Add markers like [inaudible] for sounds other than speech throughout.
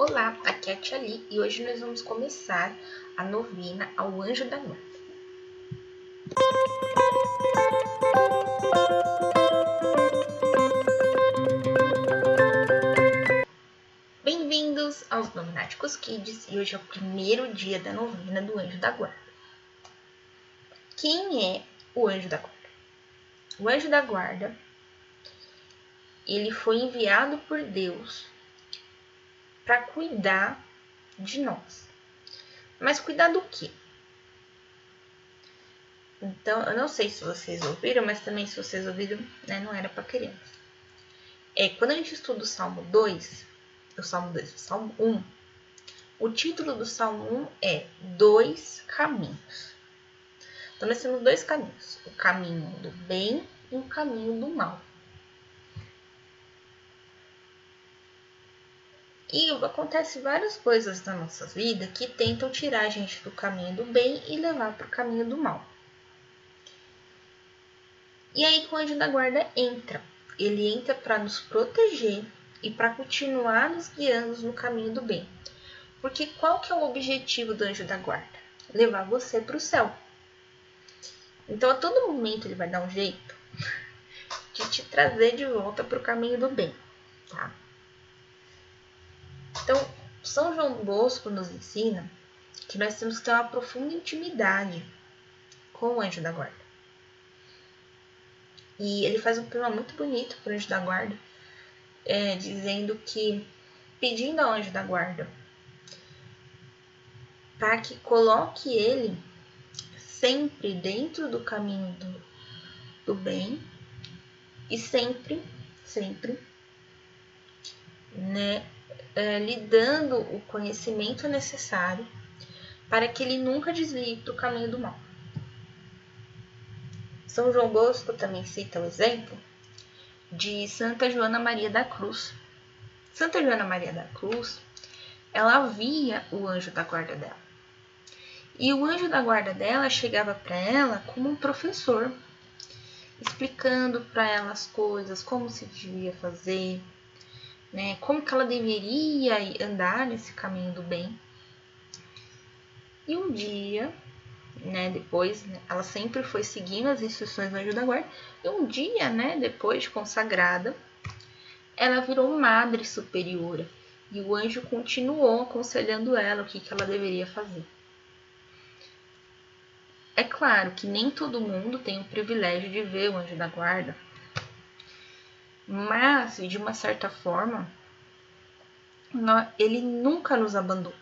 Olá, aqui é a Tia Li e hoje nós vamos começar a novena ao Anjo da Guarda. Bem-vindos aos Novenáticos Kids e hoje é o primeiro dia da novena do Anjo da Guarda. Quem é o Anjo da Guarda? O Anjo da Guarda ele foi enviado por Deus para cuidar de nós. Mas cuidar do quê? Então, eu não sei se vocês ouviram, mas também se vocês ouviram, né, não era para criança. É, quando a gente estuda o Salmo 2, o Salmo 2, o Salmo 1, o título do Salmo 1 é Dois Caminhos. Então, nós temos dois caminhos: o caminho do bem e o caminho do mal. E acontece várias coisas na nossa vida que tentam tirar a gente do caminho do bem e levar para o caminho do mal. E aí que o anjo da guarda entra. Ele entra para nos proteger e para continuar nos guiando no caminho do bem. Porque qual que é o objetivo do anjo da guarda? Levar você para o céu. Então a todo momento ele vai dar um jeito [laughs] de te trazer de volta para o caminho do bem, tá? Então, São João Bosco nos ensina que nós temos que ter uma profunda intimidade com o anjo da guarda. E ele faz um poema muito bonito para o anjo da guarda, é, dizendo que, pedindo ao anjo da guarda para que coloque ele sempre dentro do caminho do, do bem e sempre, sempre, né, é, lhe dando o conhecimento necessário para que ele nunca desvie para o caminho do mal. São João Bosco também cita o exemplo de Santa Joana Maria da Cruz. Santa Joana Maria da Cruz, ela via o anjo da guarda dela. E o anjo da guarda dela chegava para ela como um professor, explicando para ela as coisas, como se devia fazer, né? Como que ela deveria andar nesse caminho do bem. E um dia, né, depois, ela sempre foi seguindo as instruções do anjo da guarda. E um dia, né, depois de consagrada, ela virou madre superiora. E o anjo continuou aconselhando ela o que, que ela deveria fazer. É claro que nem todo mundo tem o privilégio de ver o anjo da guarda, mas, de uma certa forma, ele nunca nos abandonou.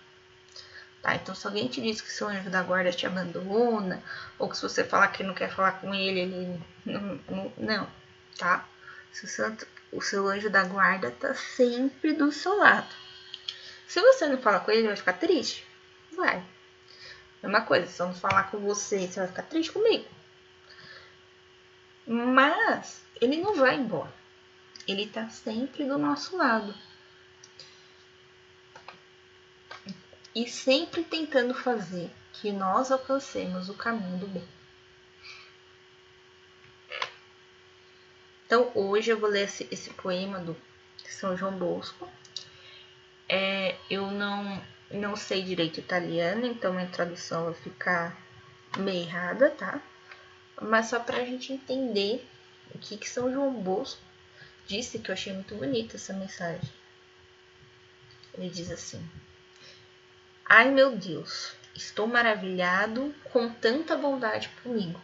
Tá? Então, se alguém te diz que seu anjo da guarda te abandona, ou que se você falar que não quer falar com ele, ele não, não, tá? O seu, o seu anjo da guarda tá sempre do seu lado. Se você não falar com ele, ele vai ficar triste? Vai. Mesma coisa, se eu não falar com você, você vai ficar triste comigo. Mas ele não vai embora. Ele está sempre do nosso lado. E sempre tentando fazer que nós alcancemos o caminho do bem. Então, hoje eu vou ler esse, esse poema do São João Bosco. É, eu não, não sei direito italiano, então minha tradução vai ficar meio errada, tá? Mas só para a gente entender o que, que São João Bosco disse que eu achei muito bonita essa mensagem. Ele diz assim: Ai meu Deus, estou maravilhado com tanta bondade comigo.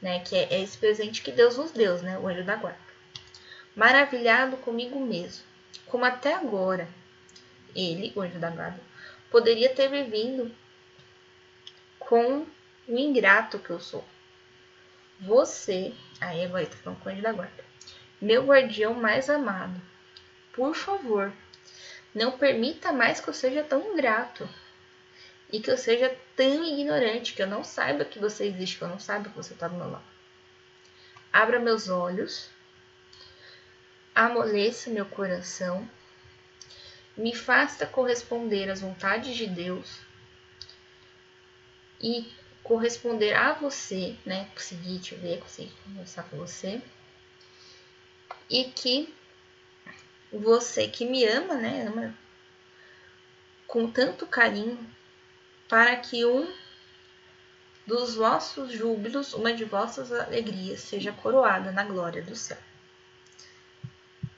Né, que é, é esse presente que Deus nos deu, né, o olho da guarda. Maravilhado comigo mesmo, como até agora ele, o anjo da guarda, poderia ter vivido com o ingrato que eu sou. Você, aí agora tá falando com o anjo da guarda, meu guardião mais amado, por favor, não permita mais que eu seja tão ingrato e que eu seja tão ignorante que eu não saiba que você existe, que eu não saiba que você está do meu lado. Abra meus olhos, amoleça meu coração, me faça corresponder às vontades de Deus e corresponder a você, né? Conseguir te ver, conseguir conversar com você e que você que me ama, né, ama com tanto carinho para que um dos vossos júbilos, uma de vossas alegrias, seja coroada na glória do céu.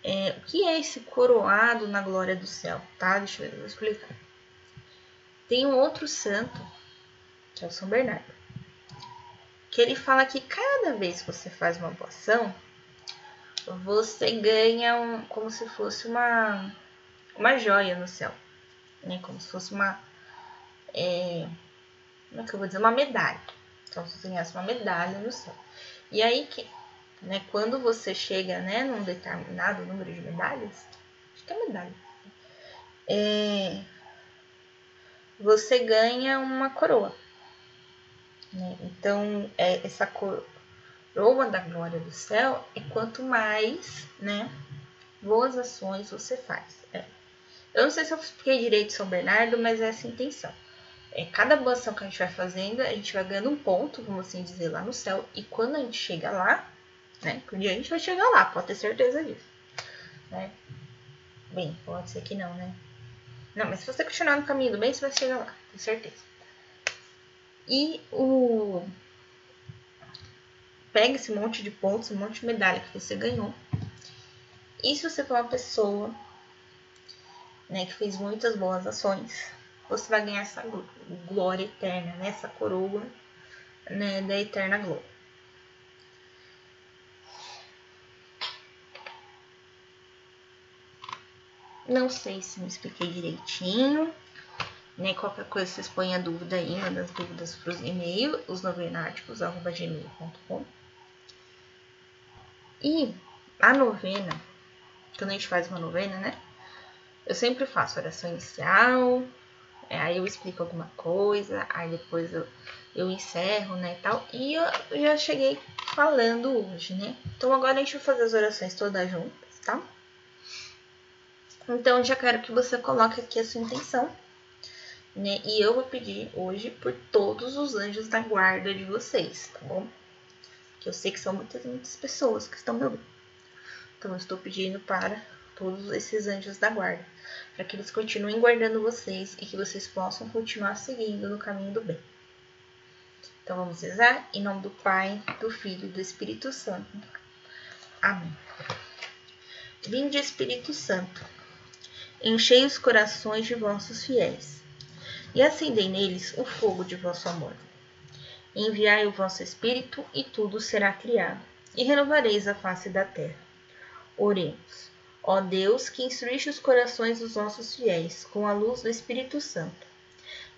É, o que é esse coroado na glória do céu? Tá? Deixa eu explicar. Tem um outro santo, que é o São Bernardo, que ele fala que cada vez que você faz uma boa ação, você ganha um, como se fosse uma, uma joia no céu, né? Como se fosse uma, é, como é que eu vou dizer, uma medalha. Então você ganhasse uma medalha no céu. E aí que, né? Quando você chega, né, num determinado número de medalhas, acho que é medalha, é, você ganha uma coroa. Né? Então, é, essa coroa da glória do céu é quanto mais, né, boas ações você faz. É. Eu não sei se eu expliquei direito São Bernardo, mas é essa a intenção. É, cada boa ação que a gente vai fazendo, a gente vai ganhando um ponto, vamos assim dizer, lá no céu. E quando a gente chega lá, né? Um dia a gente vai chegar lá, pode ter certeza disso. Né? Bem, pode ser que não, né? Não, mas se você continuar no caminho do bem, você vai chegar lá, tenho certeza. E o. Pega esse monte de pontos, um monte de medalha que você ganhou. E se você for uma pessoa né, que fez muitas boas ações, você vai ganhar essa glória eterna, né, essa coroa né, da eterna glória. Não sei se me expliquei direitinho. Né? Qualquer coisa vocês põem a dúvida aí, manda as dúvidas para os e-mails, os novenáticos.gmail.com. E a novena, quando a gente faz uma novena, né? Eu sempre faço oração inicial, é, aí eu explico alguma coisa, aí depois eu, eu encerro, né, tal. E eu já cheguei falando hoje, né? Então agora a gente vai fazer as orações todas juntas, tá? Então, já quero que você coloque aqui a sua intenção, né? E eu vou pedir hoje por todos os anjos da guarda de vocês, tá bom? Que eu sei que são muitas, muitas pessoas que estão me ouvindo. Então, eu estou pedindo para todos esses anjos da guarda, para que eles continuem guardando vocês e que vocês possam continuar seguindo no caminho do bem. Então, vamos rezar em nome do Pai, do Filho e do Espírito Santo. Amém. Vinde, Espírito Santo enchei os corações de vossos fiéis, e acendei neles o fogo de vosso amor. Enviai o vosso Espírito, e tudo será criado, e renovareis a face da terra. Oremos. Ó Deus, que instruíste os corações dos nossos fiéis com a luz do Espírito Santo,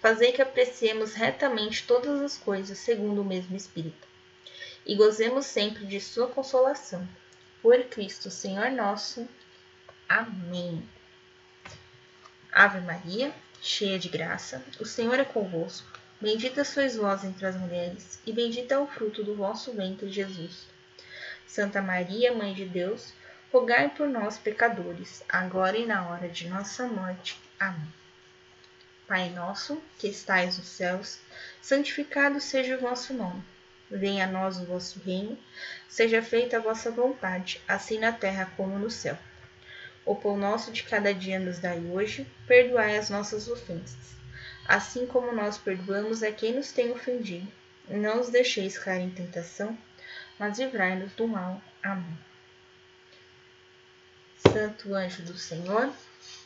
fazei que apreciemos retamente todas as coisas segundo o mesmo Espírito, e gozemos sempre de Sua consolação. Por Cristo, Senhor nosso. Amém. Ave Maria, cheia de graça, o Senhor é convosco. Bendita sois vós entre as mulheres, e bendito é o fruto do vosso ventre, Jesus. Santa Maria, Mãe de Deus, rogai por nós, pecadores, agora e na hora de nossa morte. Amém. Pai nosso, que estais nos céus, santificado seja o vosso nome. Venha a nós o vosso reino, seja feita a vossa vontade, assim na terra como no céu. O pão nosso de cada dia nos dai hoje, perdoai as nossas ofensas, assim como nós perdoamos a quem nos tem ofendido. Não os deixeis cair em tentação, mas livrai-nos do mal. Amém. Santo anjo do Senhor,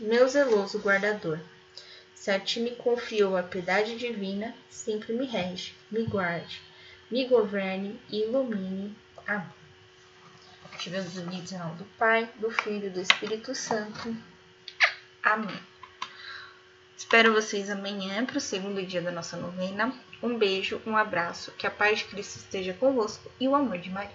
meu zeloso guardador, se a ti me confiou a piedade divina, sempre me rege, me guarde, me governe e ilumine. Amém. Estivemos unidos em nome do Pai, do Filho e do Espírito Santo. Amém. Espero vocês amanhã para o segundo dia da nossa novena. Um beijo, um abraço, que a paz de Cristo esteja convosco e o amor de Maria.